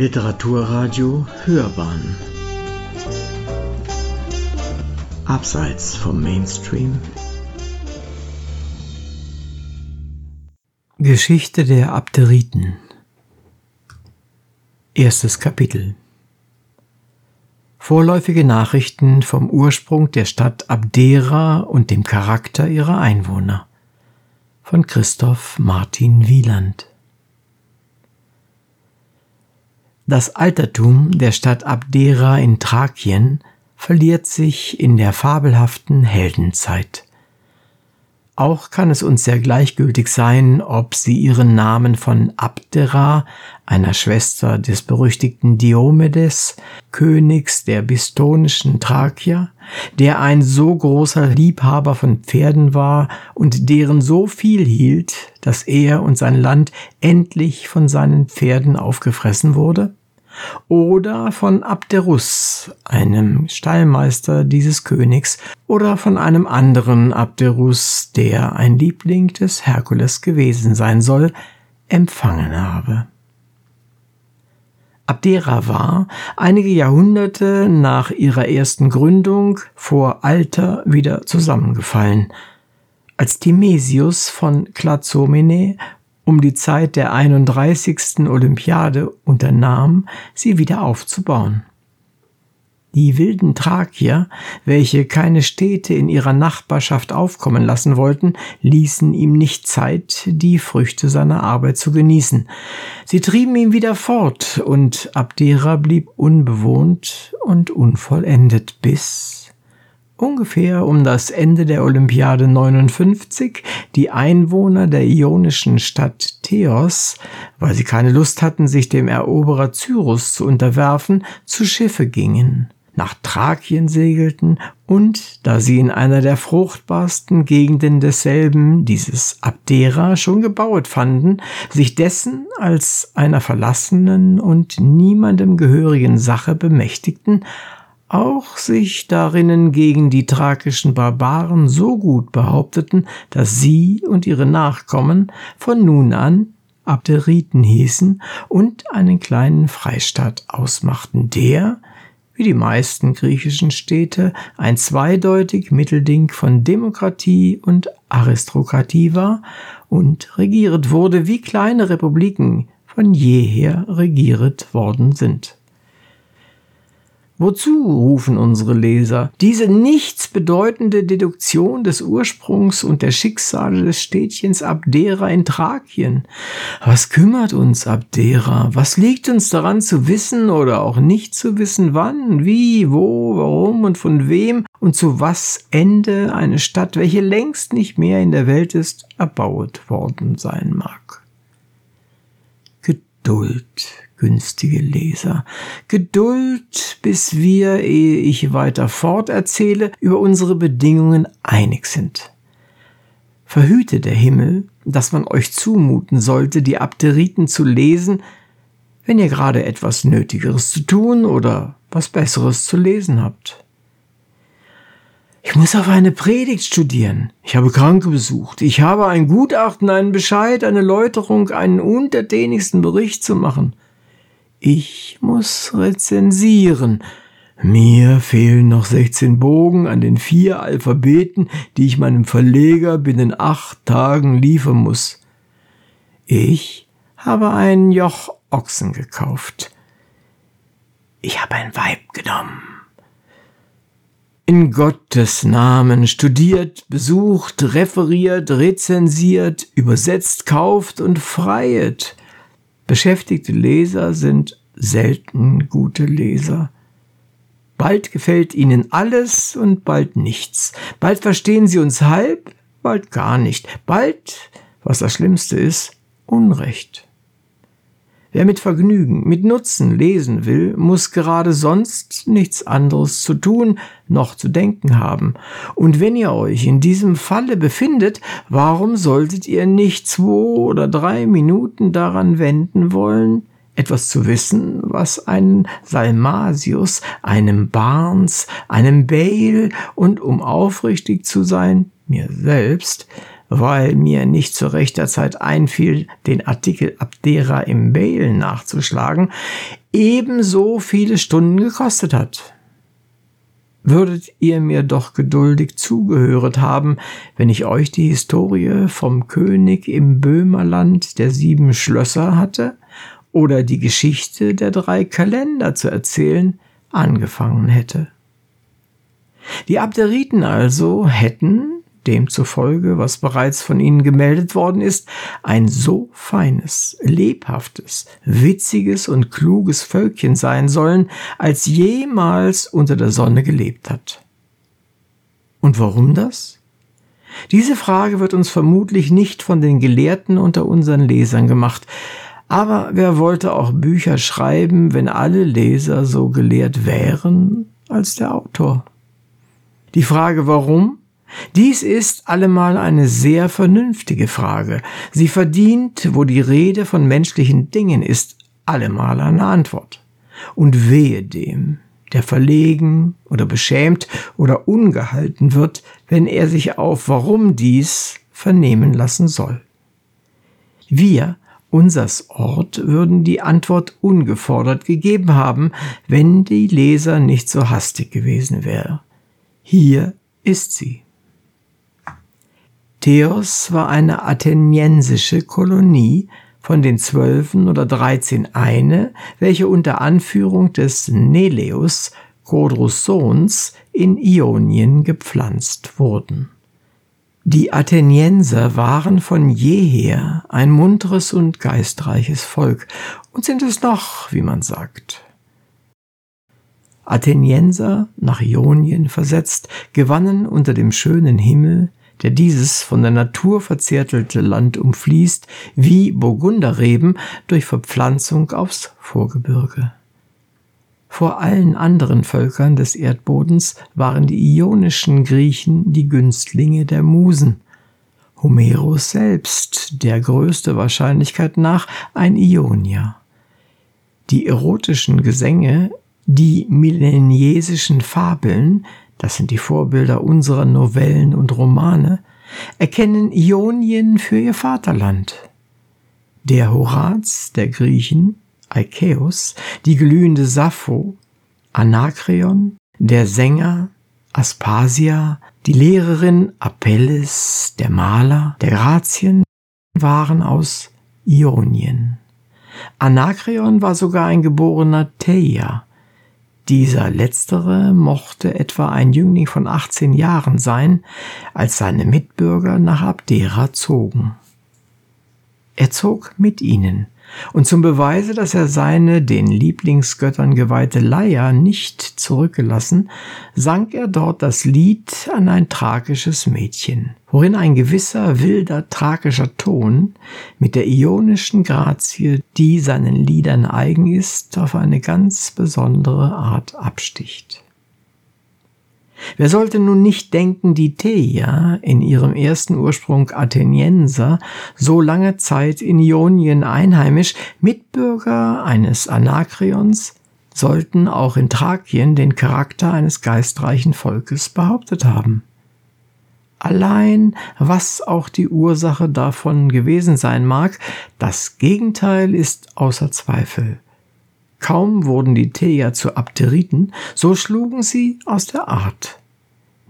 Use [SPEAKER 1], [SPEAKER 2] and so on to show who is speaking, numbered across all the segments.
[SPEAKER 1] Literaturradio Hörbahn. Abseits vom Mainstream.
[SPEAKER 2] Geschichte der Abderiten. Erstes Kapitel. Vorläufige Nachrichten vom Ursprung der Stadt Abdera und dem Charakter ihrer Einwohner. Von Christoph Martin Wieland Das Altertum der Stadt Abdera in Thrakien verliert sich in der fabelhaften Heldenzeit. Auch kann es uns sehr gleichgültig sein, ob sie ihren Namen von Abdera, einer Schwester des berüchtigten Diomedes, Königs der bistonischen Thrakier, der ein so großer Liebhaber von Pferden war und deren so viel hielt, dass er und sein Land endlich von seinen Pferden aufgefressen wurde, oder von Abderus, einem Stallmeister dieses Königs, oder von einem anderen Abderus, der ein Liebling des Herkules gewesen sein soll, empfangen habe. Abdera war, einige Jahrhunderte nach ihrer ersten Gründung, vor Alter wieder zusammengefallen. Als Timesius von Klazomene um die Zeit der 31. Olympiade unternahm, sie wieder aufzubauen. Die wilden Thrakier, welche keine Städte in ihrer Nachbarschaft aufkommen lassen wollten, ließen ihm nicht Zeit, die Früchte seiner Arbeit zu genießen. Sie trieben ihn wieder fort, und Abdera blieb unbewohnt und unvollendet bis ungefähr um das Ende der Olympiade 59 die Einwohner der ionischen Stadt Theos, weil sie keine Lust hatten, sich dem Eroberer Cyrus zu unterwerfen, zu Schiffe gingen, nach Thrakien segelten und, da sie in einer der fruchtbarsten Gegenden desselben, dieses Abdera, schon gebaut fanden, sich dessen als einer verlassenen und niemandem gehörigen Sache bemächtigten, auch sich darinnen gegen die thrakischen Barbaren so gut behaupteten, dass sie und ihre Nachkommen von nun an Abderiten hießen und einen kleinen Freistaat ausmachten, der, wie die meisten griechischen Städte, ein zweideutig Mittelding von Demokratie und Aristokratie war und regiert wurde, wie kleine Republiken von jeher regiert worden sind. Wozu rufen unsere Leser diese nichtsbedeutende Deduktion des Ursprungs und der Schicksale des Städtchens Abdera in Thrakien? Was kümmert uns Abdera? Was liegt uns daran zu wissen oder auch nicht zu wissen, wann, wie, wo, warum und von wem und zu was Ende eine Stadt, welche längst nicht mehr in der Welt ist, erbaut worden sein mag? Geduld, günstige Leser. Geduld, bis wir, ehe ich weiter forterzähle, über unsere Bedingungen einig sind. Verhüte der Himmel, dass man euch zumuten sollte, die Abderiten zu lesen, wenn ihr gerade etwas Nötigeres zu tun oder was Besseres zu lesen habt. Ich muss auf eine Predigt studieren. Ich habe Kranke besucht. Ich habe ein Gutachten, einen Bescheid, eine Läuterung, einen untertänigsten Bericht zu machen. Ich muss rezensieren. Mir fehlen noch 16 Bogen an den vier Alphabeten, die ich meinem Verleger binnen acht Tagen liefern muss. Ich habe einen Joch Ochsen gekauft. Ich habe ein Weib genommen. In Gottes Namen studiert, besucht, referiert, rezensiert, übersetzt, kauft und freiet. Beschäftigte Leser sind selten gute Leser. Bald gefällt ihnen alles und bald nichts. Bald verstehen sie uns halb, bald gar nicht. Bald, was das Schlimmste ist, Unrecht. Wer mit Vergnügen, mit Nutzen lesen will, muss gerade sonst nichts anderes zu tun noch zu denken haben. Und wenn ihr euch in diesem Falle befindet, warum solltet ihr nicht zwei oder drei Minuten daran wenden wollen, etwas zu wissen, was einen Salmasius, einem Barnes, einem Bale und um aufrichtig zu sein, mir selbst, weil mir nicht zu rechter Zeit einfiel, den Artikel Abdera im Mail nachzuschlagen, ebenso viele Stunden gekostet hat. Würdet ihr mir doch geduldig zugehöret haben, wenn ich euch die Historie vom König im Böhmerland der sieben Schlösser hatte oder die Geschichte der drei Kalender zu erzählen angefangen hätte. Die Abderiten also hätten, demzufolge, was bereits von ihnen gemeldet worden ist, ein so feines, lebhaftes, witziges und kluges Völkchen sein sollen, als jemals unter der Sonne gelebt hat. Und warum das? Diese Frage wird uns vermutlich nicht von den Gelehrten unter unseren Lesern gemacht, aber wer wollte auch Bücher schreiben, wenn alle Leser so gelehrt wären als der Autor? Die Frage warum dies ist allemal eine sehr vernünftige Frage. Sie verdient, wo die Rede von menschlichen Dingen ist, allemal eine Antwort. Und wehe dem, der verlegen oder beschämt oder ungehalten wird, wenn er sich auf warum dies vernehmen lassen soll. Wir, unsers Ort, würden die Antwort ungefordert gegeben haben, wenn die Leser nicht so hastig gewesen wäre. Hier ist sie. Theos war eine atheniensische Kolonie, von den Zwölfen oder dreizehn eine, welche unter Anführung des Neleus, Codrus Sohns, in Ionien gepflanzt wurden. Die Athenienser waren von jeher ein munteres und geistreiches Volk und sind es noch, wie man sagt. Athenienser, nach Ionien versetzt, gewannen unter dem schönen Himmel der dieses von der Natur verzärtelte Land umfließt, wie Burgunderreben durch Verpflanzung aufs Vorgebirge. Vor allen anderen Völkern des Erdbodens waren die ionischen Griechen die Günstlinge der Musen. Homerus selbst, der größte Wahrscheinlichkeit nach, ein Ionier. Die erotischen Gesänge, die millenniesischen Fabeln, das sind die Vorbilder unserer Novellen und Romane, erkennen Ionien für ihr Vaterland. Der Horaz der Griechen, Aikeus, die glühende Sappho, Anakreon, der Sänger, Aspasia, die Lehrerin Apelles, der Maler, der Grazien waren aus Ionien. Anakreon war sogar ein geborener Theia, dieser letztere mochte etwa ein Jüngling von 18 Jahren sein, als seine Mitbürger nach Abdera zogen. Er zog mit ihnen, und zum Beweise, dass er seine den Lieblingsgöttern geweihte Leier nicht zurückgelassen, sang er dort das Lied an ein thrakisches Mädchen, worin ein gewisser wilder thrakischer Ton mit der ionischen Grazie, die seinen Liedern eigen ist, auf eine ganz besondere Art absticht. Wer sollte nun nicht denken, die Theia, in ihrem ersten Ursprung Athenienser, so lange Zeit in Ionien einheimisch, Mitbürger eines Anakreons, sollten auch in Thrakien den Charakter eines geistreichen Volkes behauptet haben. Allein, was auch die Ursache davon gewesen sein mag, das Gegenteil ist außer Zweifel. Kaum wurden die Theia zu Abderiten, so schlugen sie aus der Art.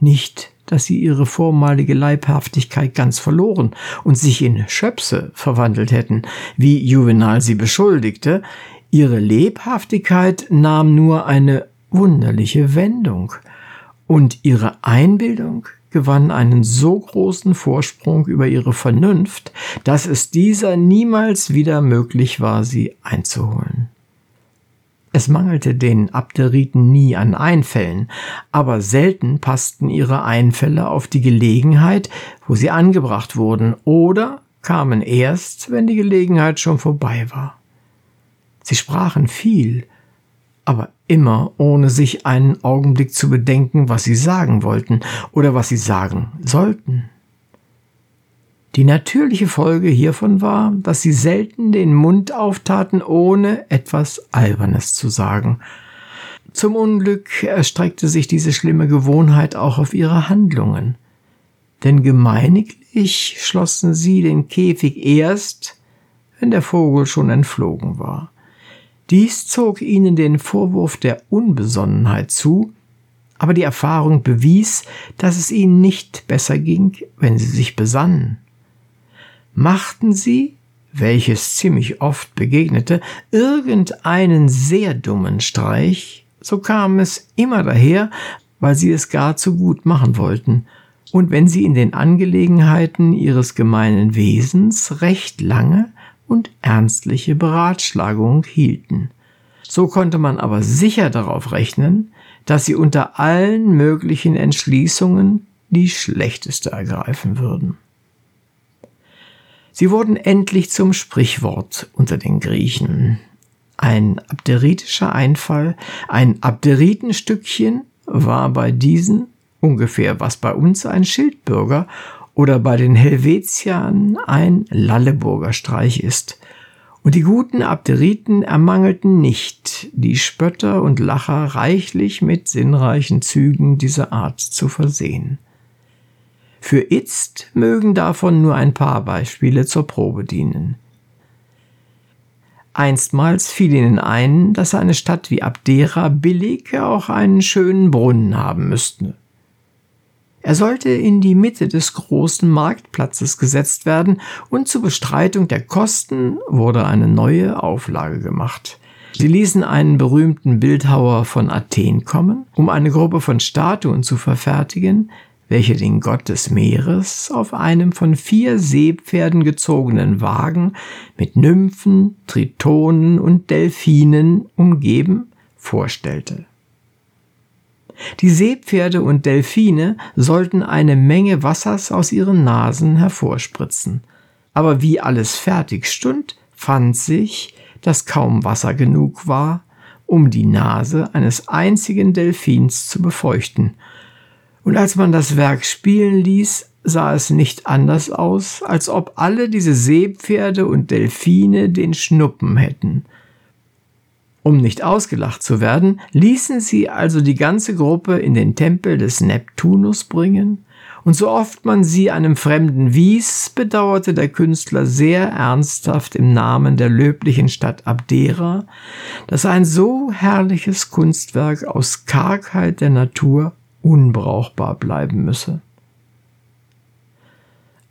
[SPEAKER 2] Nicht, dass sie ihre vormalige Leibhaftigkeit ganz verloren und sich in Schöpse verwandelt hätten, wie Juvenal sie beschuldigte, ihre Lebhaftigkeit nahm nur eine wunderliche Wendung, und ihre Einbildung gewann einen so großen Vorsprung über ihre Vernunft, dass es dieser niemals wieder möglich war, sie einzuholen. Es mangelte den Abderiten nie an Einfällen, aber selten passten ihre Einfälle auf die Gelegenheit, wo sie angebracht wurden, oder kamen erst, wenn die Gelegenheit schon vorbei war. Sie sprachen viel, aber immer ohne sich einen Augenblick zu bedenken, was sie sagen wollten oder was sie sagen sollten. Die natürliche Folge hiervon war, dass sie selten den Mund auftaten, ohne etwas Albernes zu sagen. Zum Unglück erstreckte sich diese schlimme Gewohnheit auch auf ihre Handlungen. Denn gemeiniglich schlossen sie den Käfig erst, wenn der Vogel schon entflogen war. Dies zog ihnen den Vorwurf der Unbesonnenheit zu, aber die Erfahrung bewies, dass es ihnen nicht besser ging, wenn sie sich besannen. Machten sie, welches ziemlich oft begegnete, irgendeinen sehr dummen Streich, so kam es immer daher, weil sie es gar zu gut machen wollten, und wenn sie in den Angelegenheiten ihres gemeinen Wesens recht lange und ernstliche Beratschlagung hielten. So konnte man aber sicher darauf rechnen, dass sie unter allen möglichen Entschließungen die schlechteste ergreifen würden. Sie wurden endlich zum Sprichwort unter den Griechen. Ein abderitischer Einfall, ein Abderitenstückchen war bei diesen ungefähr was bei uns ein Schildbürger oder bei den Helvetiern ein Lalleburger Streich ist. Und die guten Abderiten ermangelten nicht, die Spötter und Lacher reichlich mit sinnreichen Zügen dieser Art zu versehen. Für Itzt mögen davon nur ein paar Beispiele zur Probe dienen. Einstmals fiel ihnen ein, dass eine Stadt wie Abdera billig auch einen schönen Brunnen haben müsste. Er sollte in die Mitte des großen Marktplatzes gesetzt werden und zur Bestreitung der Kosten wurde eine neue Auflage gemacht. Sie ließen einen berühmten Bildhauer von Athen kommen, um eine Gruppe von Statuen zu verfertigen, welche den Gott des Meeres auf einem von vier Seepferden gezogenen Wagen mit Nymphen, Tritonen und Delfinen umgeben vorstellte. Die Seepferde und Delfine sollten eine Menge Wassers aus ihren Nasen hervorspritzen. Aber wie alles fertig stund, fand sich, dass kaum Wasser genug war, um die Nase eines einzigen Delfins zu befeuchten, und als man das Werk spielen ließ, sah es nicht anders aus, als ob alle diese Seepferde und Delfine den Schnuppen hätten. Um nicht ausgelacht zu werden, ließen sie also die ganze Gruppe in den Tempel des Neptunus bringen, und so oft man sie einem Fremden wies, bedauerte der Künstler sehr ernsthaft im Namen der löblichen Stadt Abdera, dass ein so herrliches Kunstwerk aus Kargheit der Natur unbrauchbar bleiben müsse.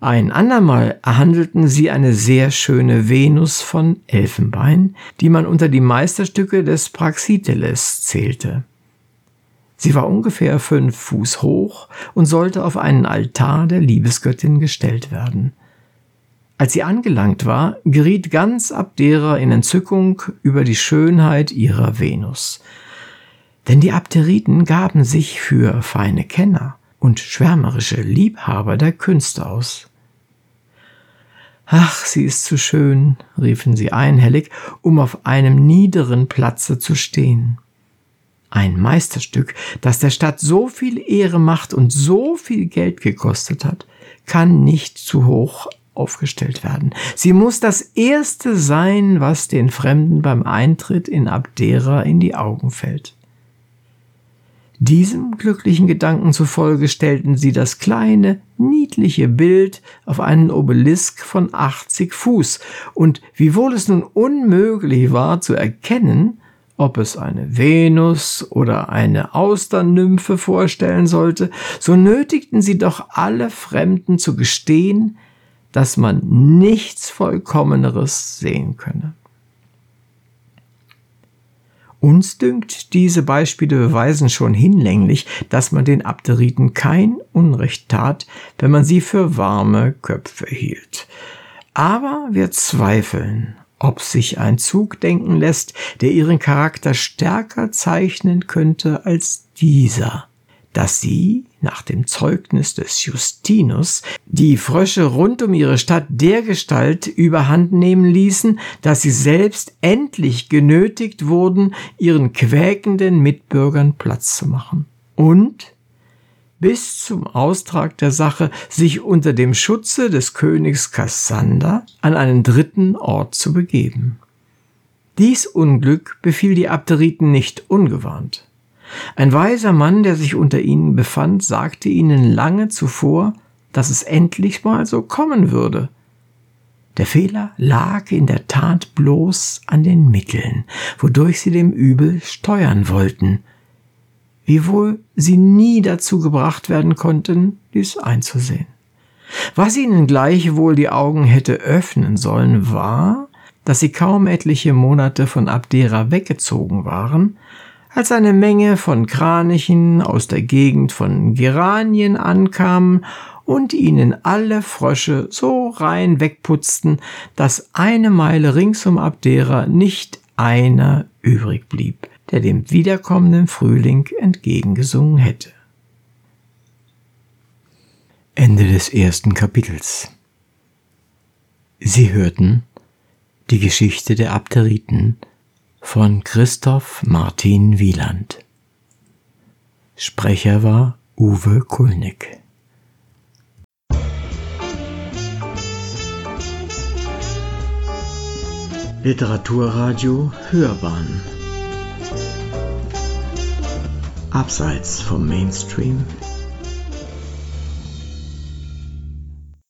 [SPEAKER 2] Ein andermal erhandelten sie eine sehr schöne Venus von Elfenbein, die man unter die Meisterstücke des Praxiteles zählte. Sie war ungefähr fünf Fuß hoch und sollte auf einen Altar der Liebesgöttin gestellt werden. Als sie angelangt war, geriet ganz Abdera in Entzückung über die Schönheit ihrer Venus. Denn die Abderiten gaben sich für feine Kenner und schwärmerische Liebhaber der Künste aus. Ach, sie ist zu schön, riefen sie einhellig, um auf einem niederen Platze zu stehen. Ein Meisterstück, das der Stadt so viel Ehre macht und so viel Geld gekostet hat, kann nicht zu hoch aufgestellt werden. Sie muss das Erste sein, was den Fremden beim Eintritt in Abdera in die Augen fällt. Diesem glücklichen Gedanken zufolge stellten sie das kleine, niedliche Bild auf einen Obelisk von 80 Fuß, und wiewohl es nun unmöglich war zu erkennen, ob es eine Venus oder eine Austernnymphe vorstellen sollte, so nötigten sie doch alle Fremden zu gestehen, dass man nichts Vollkommeneres sehen könne. Uns dünkt, diese Beispiele beweisen schon hinlänglich, dass man den Abderiten kein Unrecht tat, wenn man sie für warme Köpfe hielt. Aber wir zweifeln, ob sich ein Zug denken lässt, der ihren Charakter stärker zeichnen könnte als dieser dass sie, nach dem Zeugnis des Justinus, die Frösche rund um ihre Stadt dergestalt überhand nehmen ließen, dass sie selbst endlich genötigt wurden, ihren quäkenden Mitbürgern Platz zu machen. Und bis zum Austrag der Sache sich unter dem Schutze des Königs Kassander an einen dritten Ort zu begeben. Dies Unglück befiel die Abderiten nicht ungewarnt. Ein weiser Mann, der sich unter ihnen befand, sagte ihnen lange zuvor, dass es endlich mal so kommen würde. Der Fehler lag in der Tat bloß an den Mitteln, wodurch sie dem Übel steuern wollten, wiewohl sie nie dazu gebracht werden konnten, dies einzusehen. Was ihnen gleichwohl die Augen hätte öffnen sollen, war, dass sie kaum etliche Monate von Abdera weggezogen waren, als eine Menge von Kranichen aus der Gegend von Geranien ankamen und ihnen alle Frösche so rein wegputzten, dass eine Meile rings um Abdera nicht einer übrig blieb, der dem wiederkommenden Frühling entgegengesungen hätte. Ende des ersten Kapitels. Sie hörten die Geschichte der Abderiten von Christoph Martin Wieland. Sprecher war Uwe Kulnig.
[SPEAKER 1] Literaturradio Hörbahn Abseits vom Mainstream